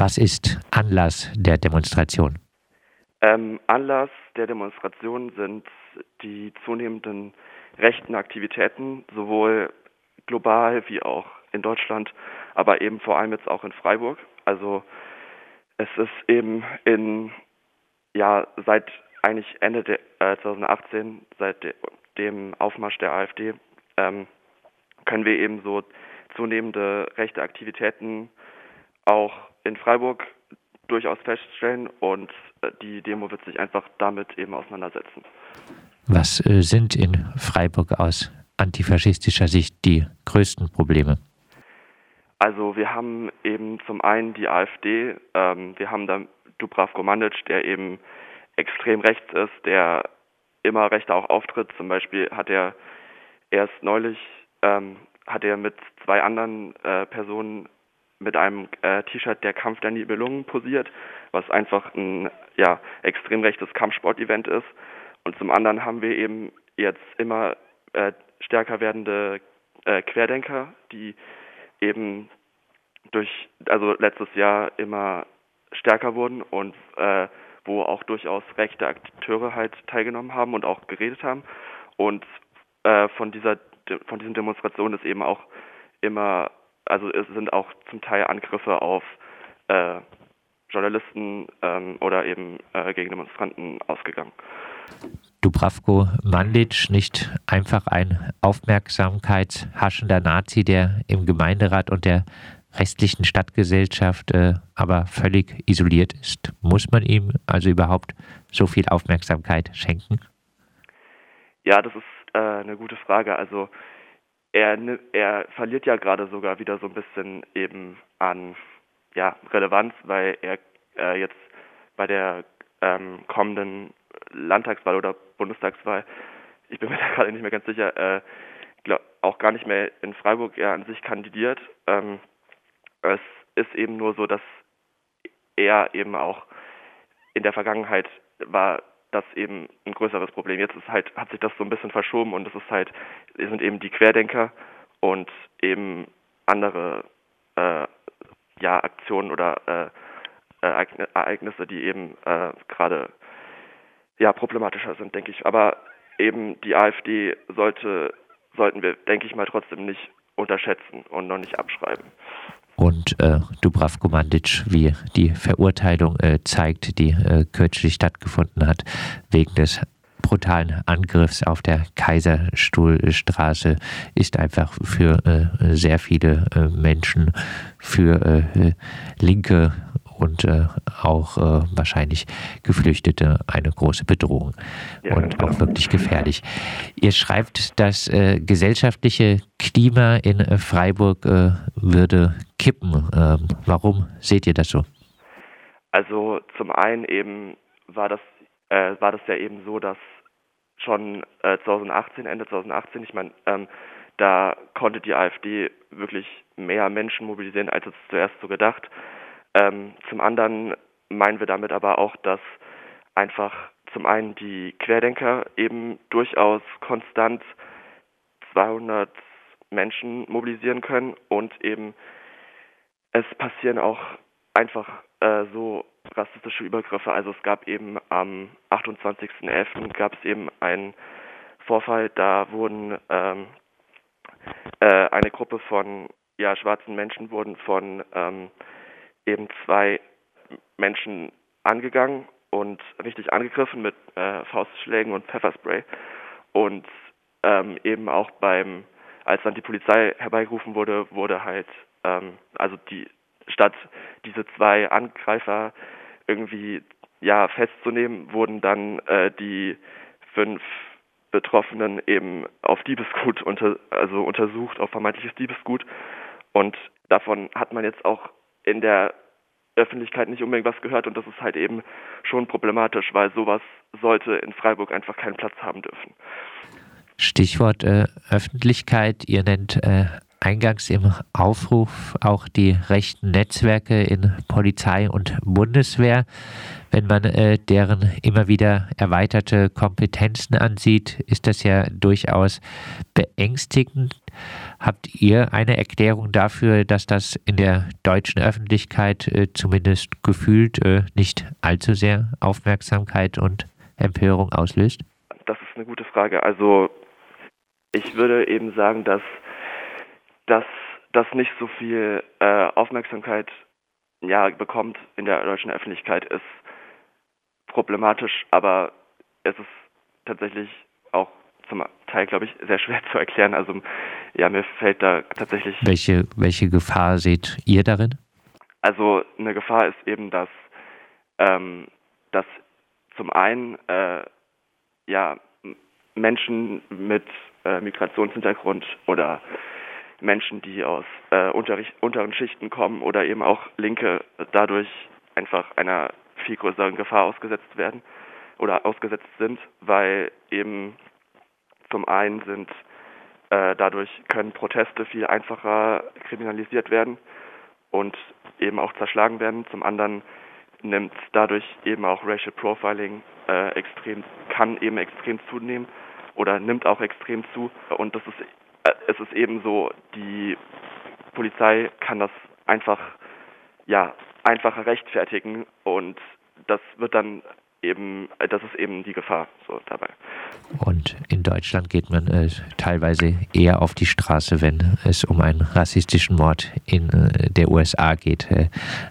Was ist Anlass der Demonstration? Ähm, Anlass der Demonstration sind die zunehmenden rechten Aktivitäten, sowohl global wie auch in Deutschland, aber eben vor allem jetzt auch in Freiburg. Also es ist eben in ja seit eigentlich Ende de, äh, 2018, seit de, dem Aufmarsch der AfD, ähm, können wir eben so zunehmende rechte Aktivitäten auch in Freiburg durchaus feststellen und äh, die Demo wird sich einfach damit eben auseinandersetzen. Was äh, sind in Freiburg aus antifaschistischer Sicht die größten Probleme? Also wir haben eben zum einen die AfD, ähm, wir haben da Dubravko Mandic, der eben extrem rechts ist, der immer rechter auch auftritt. Zum Beispiel hat er erst neulich ähm, hat er mit zwei anderen äh, Personen mit einem äh, T-Shirt der Kampf der Nibelungen posiert, was einfach ein ja, extrem rechtes Kampfsportevent ist. Und zum anderen haben wir eben jetzt immer äh, stärker werdende äh, Querdenker, die eben durch, also letztes Jahr immer stärker wurden und äh, wo auch durchaus rechte Akteure halt teilgenommen haben und auch geredet haben. Und äh, von dieser von diesen Demonstrationen ist eben auch immer also es sind auch zum Teil Angriffe auf äh, Journalisten ähm, oder eben äh, gegen Demonstranten ausgegangen. Dubravko Mandic nicht einfach ein aufmerksamkeitshaschender Nazi, der im Gemeinderat und der restlichen Stadtgesellschaft äh, aber völlig isoliert ist. Muss man ihm also überhaupt so viel Aufmerksamkeit schenken? Ja, das ist äh, eine gute Frage. Also er, er verliert ja gerade sogar wieder so ein bisschen eben an ja, Relevanz, weil er äh, jetzt bei der ähm, kommenden Landtagswahl oder Bundestagswahl, ich bin mir da gerade nicht mehr ganz sicher, äh, glaub, auch gar nicht mehr in Freiburg er an sich kandidiert. Ähm, es ist eben nur so, dass er eben auch in der Vergangenheit war das eben ein größeres Problem. Jetzt ist halt, hat sich das so ein bisschen verschoben und es ist halt, sind eben die Querdenker und eben andere äh, ja, Aktionen oder äh, Ereignisse, die eben äh, gerade ja, problematischer sind, denke ich. Aber eben die AfD sollte, sollten wir, denke ich mal, trotzdem nicht unterschätzen und noch nicht abschreiben und äh, Dubravko Mandic, wie die Verurteilung äh, zeigt, die äh, kürzlich stattgefunden hat, wegen des brutalen Angriffs auf der Kaiserstuhlstraße ist einfach für äh, sehr viele äh, Menschen, für äh, linke und äh, auch äh, wahrscheinlich Geflüchtete eine große Bedrohung ja, und genau. auch wirklich gefährlich. Ihr schreibt, das äh, gesellschaftliche Klima in äh, Freiburg äh, würde kippen. Ähm, warum seht ihr das so? Also zum einen eben war das äh, war das ja eben so, dass schon 2018 Ende 2018, ich meine ähm, da konnte die AfD wirklich mehr Menschen mobilisieren, als es zuerst so gedacht. Ähm, zum anderen meinen wir damit aber auch, dass einfach zum einen die Querdenker eben durchaus konstant 200 Menschen mobilisieren können und eben es passieren auch einfach äh, so rassistische Übergriffe. Also es gab eben am 28.11. gab es eben einen Vorfall, da wurden ähm, äh, eine Gruppe von ja, schwarzen Menschen wurden von ähm, eben zwei Menschen angegangen und richtig angegriffen mit äh, Faustschlägen und Pfefferspray. Und ähm, eben auch beim, als dann die Polizei herbeigerufen wurde, wurde halt, ähm, also die statt diese zwei Angreifer irgendwie ja festzunehmen, wurden dann äh, die fünf Betroffenen eben auf Diebesgut unter, also untersucht, auf vermeintliches Diebesgut. Und davon hat man jetzt auch in der Öffentlichkeit nicht unbedingt was gehört und das ist halt eben schon problematisch, weil sowas sollte in Freiburg einfach keinen Platz haben dürfen. Stichwort äh, Öffentlichkeit. Ihr nennt äh, eingangs im Aufruf auch die rechten Netzwerke in Polizei und Bundeswehr. Wenn man äh, deren immer wieder erweiterte Kompetenzen ansieht, ist das ja durchaus beängstigend. Habt ihr eine Erklärung dafür, dass das in der deutschen Öffentlichkeit äh, zumindest gefühlt äh, nicht allzu sehr Aufmerksamkeit und Empörung auslöst? Das ist eine gute Frage. Also ich würde eben sagen, dass, das nicht so viel äh, Aufmerksamkeit ja, bekommt in der deutschen Öffentlichkeit, ist problematisch, aber es ist tatsächlich auch zum Teil, glaube ich, sehr schwer zu erklären. Also ja, mir fällt da tatsächlich. Welche, welche Gefahr seht ihr darin? Also eine Gefahr ist eben, dass, ähm, dass zum einen äh, ja, Menschen mit äh, Migrationshintergrund oder Menschen, die aus äh, unteren Schichten kommen oder eben auch Linke dadurch einfach einer viel größeren Gefahr ausgesetzt werden oder ausgesetzt sind, weil eben zum einen sind dadurch können Proteste viel einfacher kriminalisiert werden und eben auch zerschlagen werden. Zum anderen nimmt dadurch eben auch Racial Profiling äh, extrem, kann eben extrem zunehmen oder nimmt auch extrem zu. Und das ist, äh, es ist eben so, die Polizei kann das einfach, ja, einfacher rechtfertigen und das wird dann eben, äh, das ist eben die Gefahr so dabei. Und in Deutschland geht man äh, teilweise eher auf die Straße, wenn es um einen rassistischen Mord in äh, der USA geht, äh,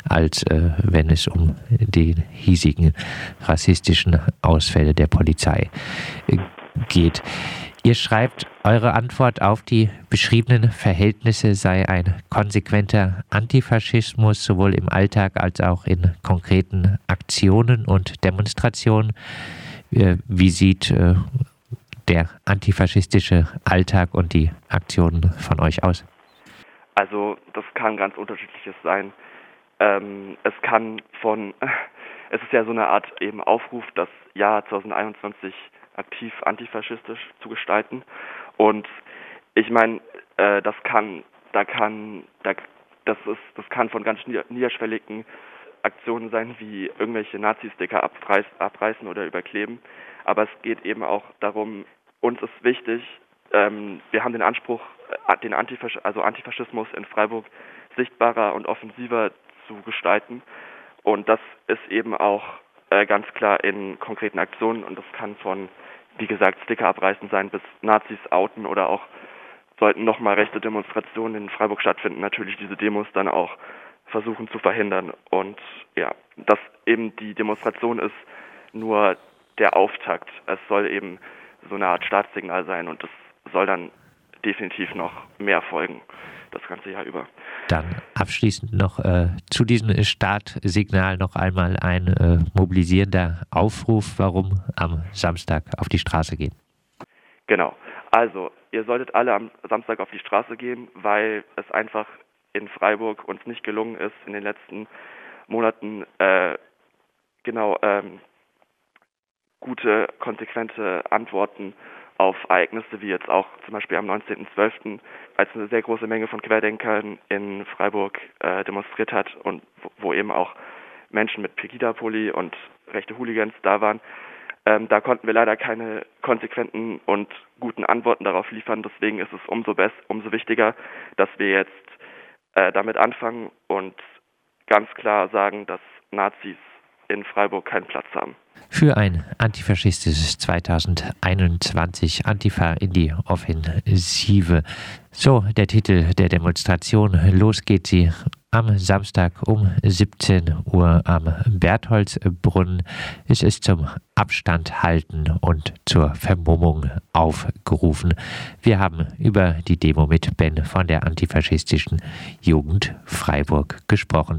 als äh, wenn es um die hiesigen rassistischen Ausfälle der Polizei äh, geht. Ihr schreibt, eure Antwort auf die beschriebenen Verhältnisse sei ein konsequenter Antifaschismus sowohl im Alltag als auch in konkreten Aktionen und Demonstrationen. Äh, wie sieht äh, der antifaschistische Alltag und die Aktionen von euch aus? Also das kann ganz unterschiedliches sein. Ähm, es kann von, es ist ja so eine Art eben Aufruf, das Jahr 2021 aktiv antifaschistisch zu gestalten. Und ich meine, äh, das kann, da kann, da, das ist, das kann von ganz niederschwelligen Aktionen sein, wie irgendwelche Nazi-Sticker abreiß, abreißen oder überkleben. Aber es geht eben auch darum, uns ist wichtig, ähm, wir haben den Anspruch, äh, den Antifasch also Antifaschismus in Freiburg sichtbarer und offensiver zu gestalten. Und das ist eben auch äh, ganz klar in konkreten Aktionen und das kann von wie gesagt, Sticker abreißen sein, bis Nazis outen oder auch sollten nochmal rechte Demonstrationen in Freiburg stattfinden, natürlich diese Demos dann auch versuchen zu verhindern. Und ja, dass eben die Demonstration ist nur der Auftakt. Es soll eben so eine Art Staatssignal sein und es soll dann definitiv noch mehr folgen das ganze Jahr über. Dann abschließend noch äh, zu diesem Startsignal noch einmal ein äh, mobilisierender Aufruf, warum am Samstag auf die Straße gehen. Genau. Also, ihr solltet alle am Samstag auf die Straße gehen, weil es einfach in Freiburg uns nicht gelungen ist, in den letzten Monaten äh, genau ähm, gute, konsequente Antworten auf Ereignisse wie jetzt auch zum Beispiel am 19.12., als eine sehr große Menge von Querdenkern in Freiburg äh, demonstriert hat und wo, eben auch Menschen mit Pegida-Pulli und rechte Hooligans da waren. Ähm, da konnten wir leider keine konsequenten und guten Antworten darauf liefern. Deswegen ist es umso, best, umso wichtiger, dass wir jetzt äh, damit anfangen und ganz klar sagen, dass Nazis in Freiburg keinen Platz haben. Für ein antifaschistisches 2021 Antifa in die Offensive. So der Titel der Demonstration. Los geht sie am Samstag um 17 Uhr am Bertholdsbrunnen. Es ist zum Abstand halten und zur Vermummung aufgerufen. Wir haben über die Demo mit Ben von der antifaschistischen Jugend Freiburg gesprochen.